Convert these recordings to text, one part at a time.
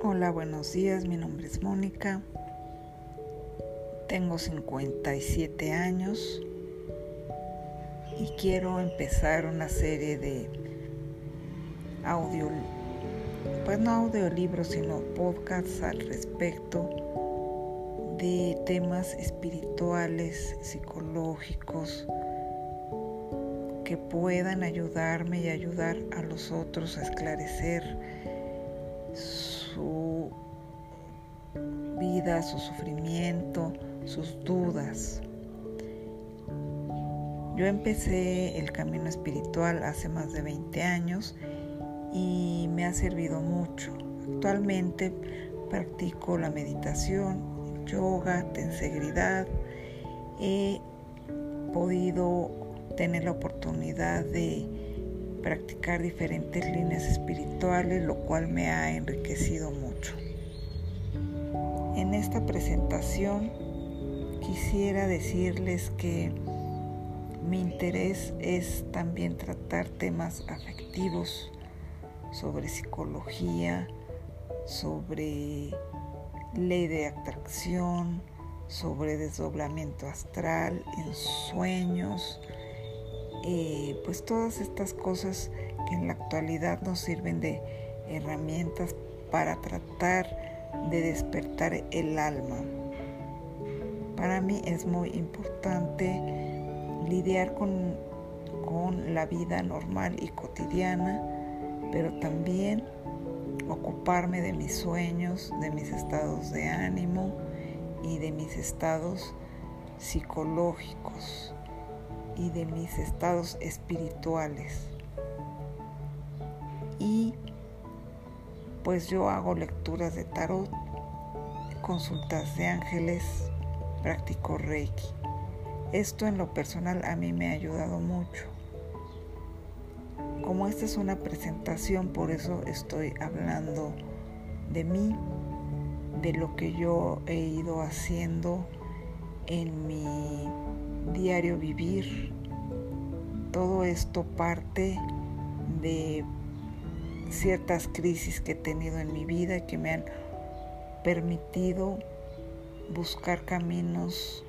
Hola, buenos días, mi nombre es Mónica, tengo 57 años y quiero empezar una serie de audio, pues no audiolibros, sino podcasts al respecto de temas espirituales, psicológicos, que puedan ayudarme y ayudar a los otros a esclarecer su vida, su sufrimiento, sus dudas. Yo empecé el camino espiritual hace más de 20 años y me ha servido mucho. Actualmente practico la meditación, yoga, tensegridad. He podido tener la oportunidad de practicar diferentes líneas espirituales, lo cual me ha enriquecido mucho. En esta presentación quisiera decirles que mi interés es también tratar temas afectivos sobre psicología, sobre ley de atracción, sobre desdoblamiento astral en sueños, eh, pues todas estas cosas que en la actualidad nos sirven de herramientas para tratar de despertar el alma. Para mí es muy importante lidiar con, con la vida normal y cotidiana, pero también ocuparme de mis sueños, de mis estados de ánimo y de mis estados psicológicos y de mis estados espirituales. Y pues yo hago lecturas de tarot, consultas de ángeles, practico reiki. Esto en lo personal a mí me ha ayudado mucho. Como esta es una presentación, por eso estoy hablando de mí, de lo que yo he ido haciendo en mi diario vivir. Todo esto parte de ciertas crisis que he tenido en mi vida que me han permitido buscar caminos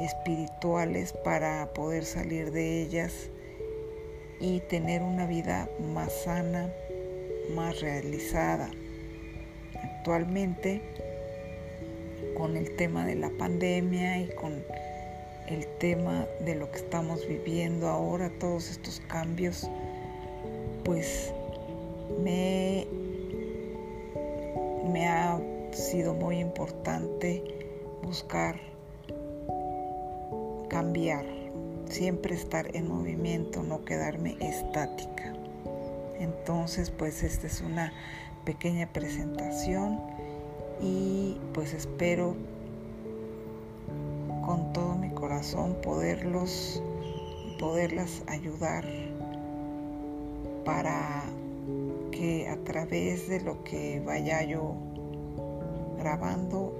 espirituales para poder salir de ellas y tener una vida más sana, más realizada. Actualmente, con el tema de la pandemia y con el tema de lo que estamos viviendo ahora, todos estos cambios, pues me, me ha sido muy importante buscar cambiar, siempre estar en movimiento, no quedarme estática. Entonces, pues esta es una pequeña presentación y pues espero con todo mi corazón poderlos, poderlas ayudar para que a través de lo que vaya yo grabando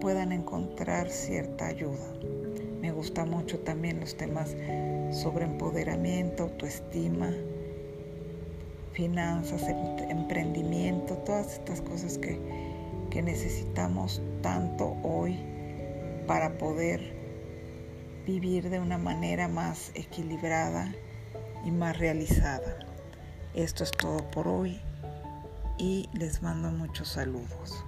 puedan encontrar cierta ayuda. Me gusta mucho también los temas sobre empoderamiento, autoestima, finanzas, em-, emprendimiento, todas estas cosas que que necesitamos tanto hoy para poder vivir de una manera más equilibrada y más realizada. Esto es todo por hoy y les mando muchos saludos.